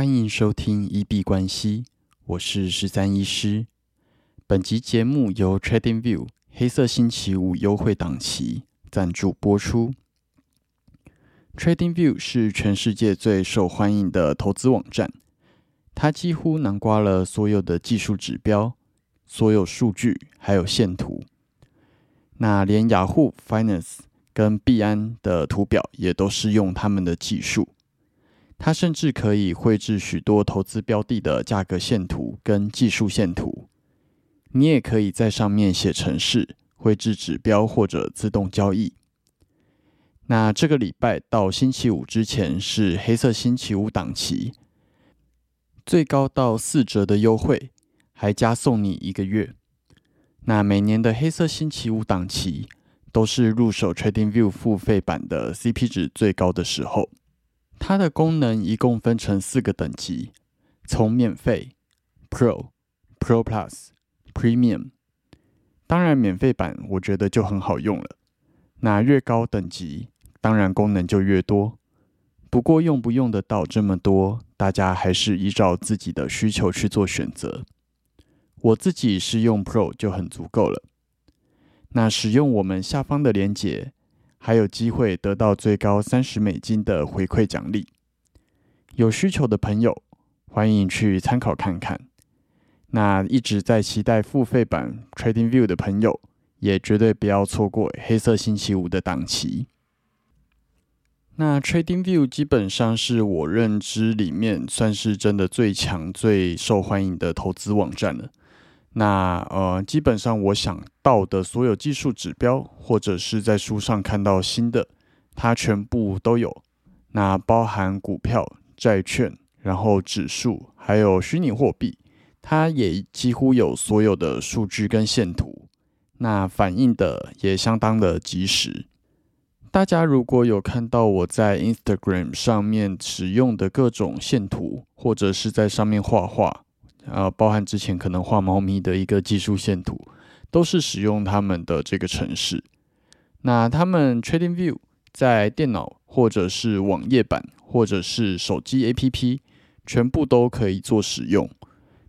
欢迎收听一币关系，我是十三医师。本集节目由 TradingView 黑色星期五优惠档期赞助播出。TradingView 是全世界最受欢迎的投资网站，它几乎囊括了所有的技术指标、所有数据，还有线图。那连雅虎 Finance 跟币安的图表也都是用他们的技术。它甚至可以绘制许多投资标的的价格线图跟技术线图。你也可以在上面写程式，绘制指标或者自动交易。那这个礼拜到星期五之前是黑色星期五档期，最高到四折的优惠，还加送你一个月。那每年的黑色星期五档期都是入手 TradingView 付费版的 CP 值最高的时候。它的功能一共分成四个等级，从免费、Pro、Pro Plus、Premium。当然，免费版我觉得就很好用了。那越高等级，当然功能就越多。不过用不用得到这么多，大家还是依照自己的需求去做选择。我自己是用 Pro 就很足够了。那使用我们下方的链接。还有机会得到最高三十美金的回馈奖励，有需求的朋友欢迎去参考看看。那一直在期待付费版 Trading View 的朋友，也绝对不要错过黑色星期五的档期。那 Trading View 基本上是我认知里面算是真的最强、最受欢迎的投资网站了。那呃，基本上我想到的所有技术指标，或者是在书上看到新的，它全部都有。那包含股票、债券，然后指数，还有虚拟货币，它也几乎有所有的数据跟线图。那反映的也相当的及时。大家如果有看到我在 Instagram 上面使用的各种线图，或者是在上面画画。呃，包含之前可能画猫咪的一个技术线图，都是使用他们的这个程式。那他们 Trading View 在电脑或者是网页版或者是手机 APP 全部都可以做使用。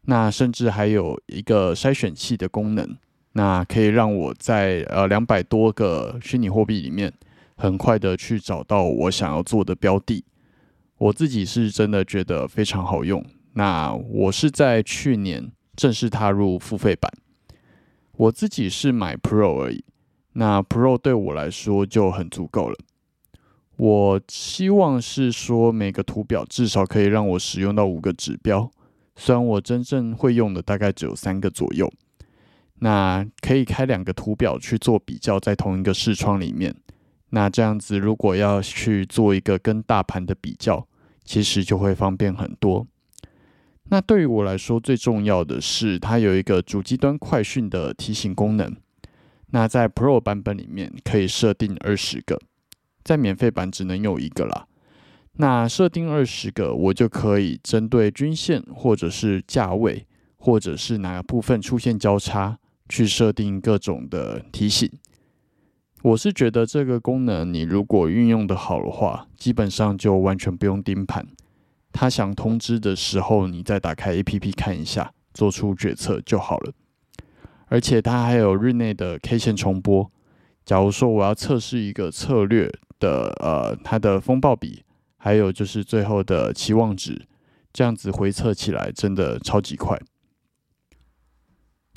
那甚至还有一个筛选器的功能，那可以让我在呃两百多个虚拟货币里面，很快的去找到我想要做的标的。我自己是真的觉得非常好用。那我是在去年正式踏入付费版，我自己是买 Pro 而已。那 Pro 对我来说就很足够了。我希望是说每个图表至少可以让我使用到五个指标，虽然我真正会用的大概只有三个左右。那可以开两个图表去做比较，在同一个视窗里面。那这样子如果要去做一个跟大盘的比较，其实就会方便很多。那对于我来说，最重要的是它有一个主机端快讯的提醒功能。那在 Pro 版本里面可以设定二十个，在免费版只能有一个啦。那设定二十个，我就可以针对均线或者是价位，或者是哪个部分出现交叉，去设定各种的提醒。我是觉得这个功能，你如果运用的好的话，基本上就完全不用盯盘。他想通知的时候，你再打开 A P P 看一下，做出决策就好了。而且它还有日内的 K 线重播。假如说我要测试一个策略的呃它的风暴比，还有就是最后的期望值，这样子回测起来真的超级快。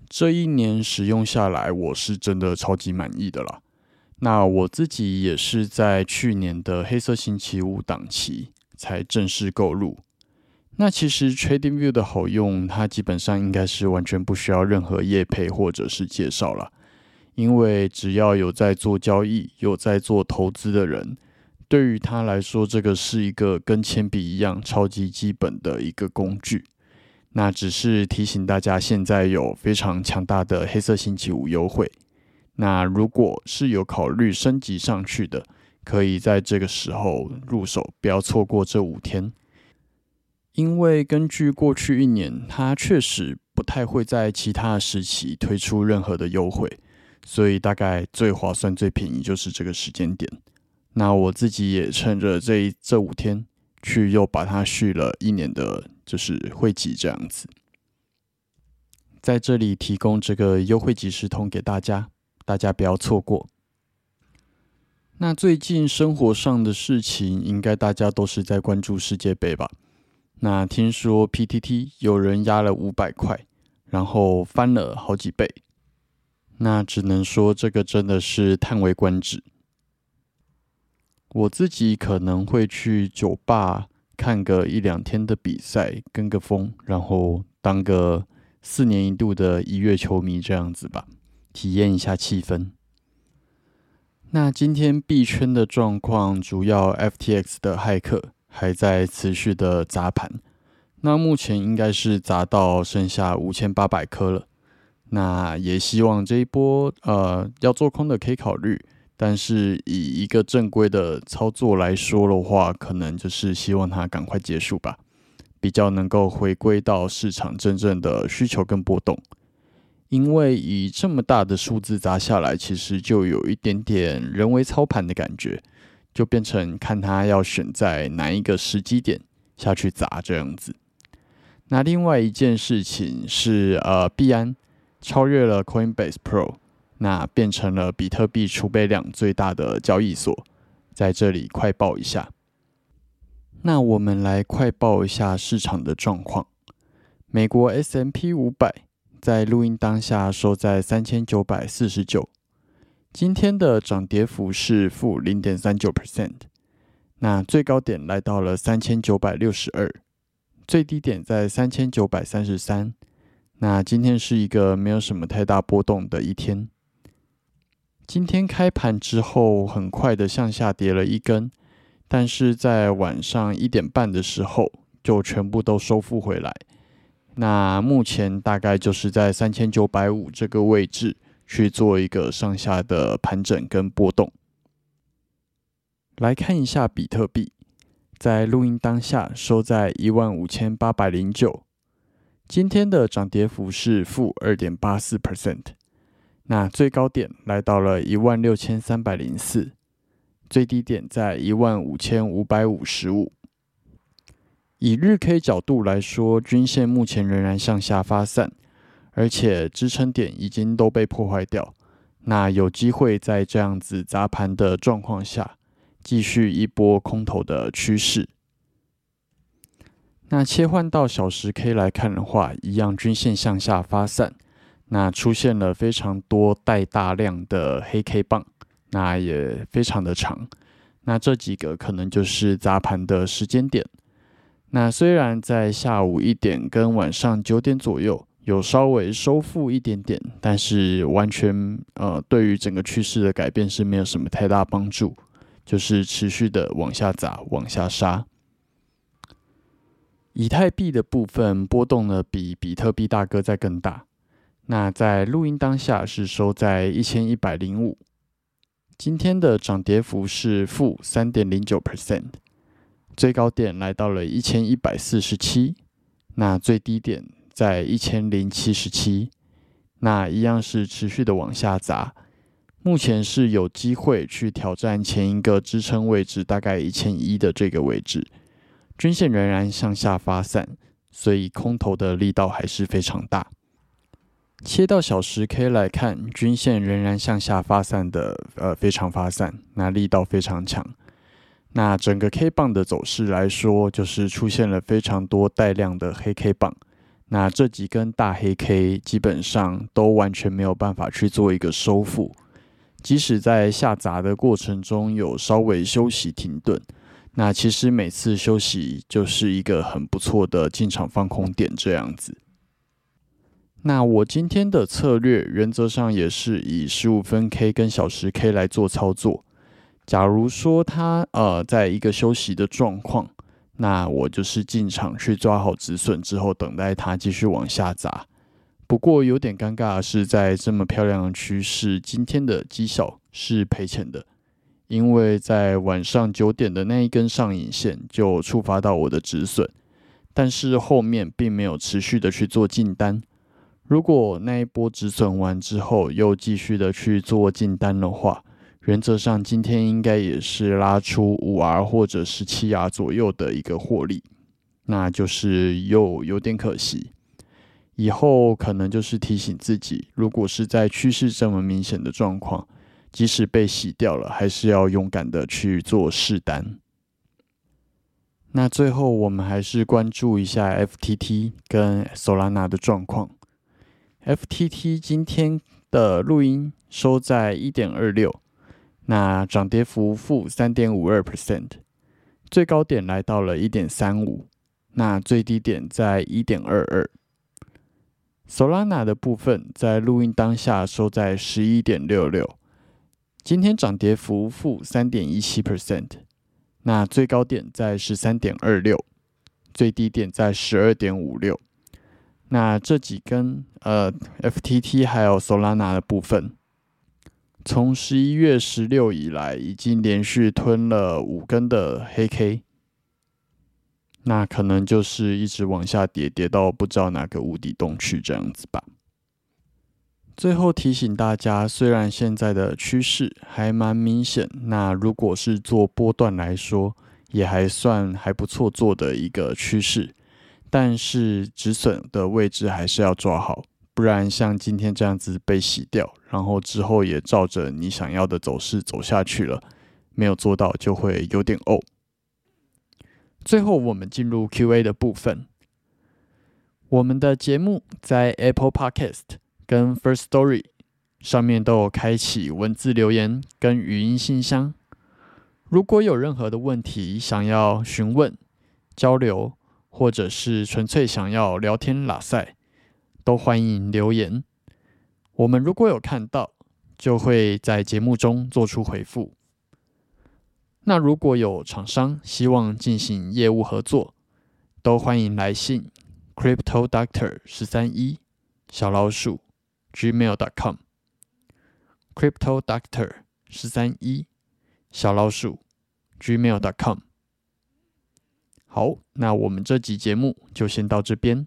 这一年使用下来，我是真的超级满意的啦。那我自己也是在去年的黑色星期五档期。才正式购入。那其实 Trading View 的好用，它基本上应该是完全不需要任何业配或者是介绍了，因为只要有在做交易、有在做投资的人，对于他来说，这个是一个跟铅笔一样超级基本的一个工具。那只是提醒大家，现在有非常强大的黑色星期五优惠。那如果是有考虑升级上去的，可以在这个时候入手，不要错过这五天。因为根据过去一年，它确实不太会在其他时期推出任何的优惠，所以大概最划算、最便宜就是这个时间点。那我自己也趁着这这五天去又把它续了一年的，就是会籍这样子。在这里提供这个优惠即时通给大家，大家不要错过。那最近生活上的事情，应该大家都是在关注世界杯吧？那听说 PTT 有人压了五百块，然后翻了好几倍，那只能说这个真的是叹为观止。我自己可能会去酒吧看个一两天的比赛，跟个风，然后当个四年一度的一月球迷这样子吧，体验一下气氛。那今天币圈的状况，主要 FTX 的骇客。还在持续的砸盘，那目前应该是砸到剩下五千八百颗了。那也希望这一波呃要做空的可以考虑，但是以一个正规的操作来说的话，可能就是希望它赶快结束吧，比较能够回归到市场真正的需求跟波动。因为以这么大的数字砸下来，其实就有一点点人为操盘的感觉。就变成看他要选在哪一个时机点下去砸这样子。那另外一件事情是，呃，币安超越了 Coinbase Pro，那变成了比特币储备量最大的交易所。在这里快报一下。那我们来快报一下市场的状况。美国 S M P 五百在录音当下收在三千九百四十九。今天的涨跌幅是负零点三九 percent，那最高点来到了三千九百六十二，最低点在三千九百三十三。那今天是一个没有什么太大波动的一天。今天开盘之后，很快的向下跌了一根，但是在晚上一点半的时候就全部都收复回来。那目前大概就是在三千九百五这个位置。去做一个上下的盘整跟波动。来看一下比特币，在录音当下收在一万五千八百零九，今天的涨跌幅是负二点八四 percent。那最高点来到了一万六千三百零四，最低点在一万五千五百五十五。以日 K 角度来说，均线目前仍然向下发散。而且支撑点已经都被破坏掉，那有机会在这样子砸盘的状况下，继续一波空头的趋势。那切换到小时 K 来看的话，一样均线向下发散，那出现了非常多带大量的黑 K 棒，那也非常的长，那这几个可能就是砸盘的时间点。那虽然在下午一点跟晚上九点左右。有稍微收复一点点，但是完全呃，对于整个趋势的改变是没有什么太大帮助，就是持续的往下砸、往下杀。以太币的部分波动呢，比比特币大哥在更大。那在录音当下是收在一千一百零五，今天的涨跌幅是负三点零九 percent，最高点来到了一千一百四十七，那最低点。在一千零七十七，那一样是持续的往下砸，目前是有机会去挑战前一个支撑位置，大概一千一的这个位置，均线仍然向下发散，所以空头的力道还是非常大。切到小时 K 来看，均线仍然向下发散的，呃，非常发散，那力道非常强。那整个 K 棒的走势来说，就是出现了非常多带量的黑 K 棒。那这几根大黑 K 基本上都完全没有办法去做一个收复，即使在下砸的过程中有稍微休息停顿，那其实每次休息就是一个很不错的进场放空点这样子。那我今天的策略原则上也是以十五分 K 跟小时 K 来做操作。假如说它呃在一个休息的状况。那我就是进场去抓好止损之后，等待它继续往下砸。不过有点尴尬的是，在这么漂亮的趋势，今天的绩效是赔钱的，因为在晚上九点的那一根上影线就触发到我的止损，但是后面并没有持续的去做进单。如果那一波止损完之后又继续的去做进单的话，原则上今天应该也是拉出五 R 或者十七 R 左右的一个获利，那就是又有点可惜。以后可能就是提醒自己，如果是在趋势这么明显的状况，即使被洗掉了，还是要勇敢的去做试单。那最后我们还是关注一下 FTT 跟 Solana 的状况。FTT 今天的录音收在一点二六，那涨跌幅负三点五二 percent，最高点来到了一点三五，那最低点在一点二二。Solana 的部分在录音当下收在十一点六六，今天涨跌幅负三点一七 percent，那最高点在十三点二六，最低点在十二点五六。那这几根呃 FTT 还有 Solana 的部分，从十一月十六以来，已经连续吞了五根的黑 K。那可能就是一直往下跌，跌到不知道哪个无底洞去这样子吧。最后提醒大家，虽然现在的趋势还蛮明显，那如果是做波段来说，也还算还不错做的一个趋势，但是止损的位置还是要抓好，不然像今天这样子被洗掉，然后之后也照着你想要的走势走下去了，没有做到就会有点呕。最后，我们进入 Q&A 的部分。我们的节目在 Apple Podcast 跟 First Story 上面都有开启文字留言跟语音信箱。如果有任何的问题想要询问、交流，或者是纯粹想要聊天拉塞，都欢迎留言。我们如果有看到，就会在节目中做出回复。那如果有厂商希望进行业务合作，都欢迎来信 crypto doctor 十三一小老鼠 gmail dot com crypto doctor 十三一小老鼠 gmail dot com。好，那我们这集节目就先到这边。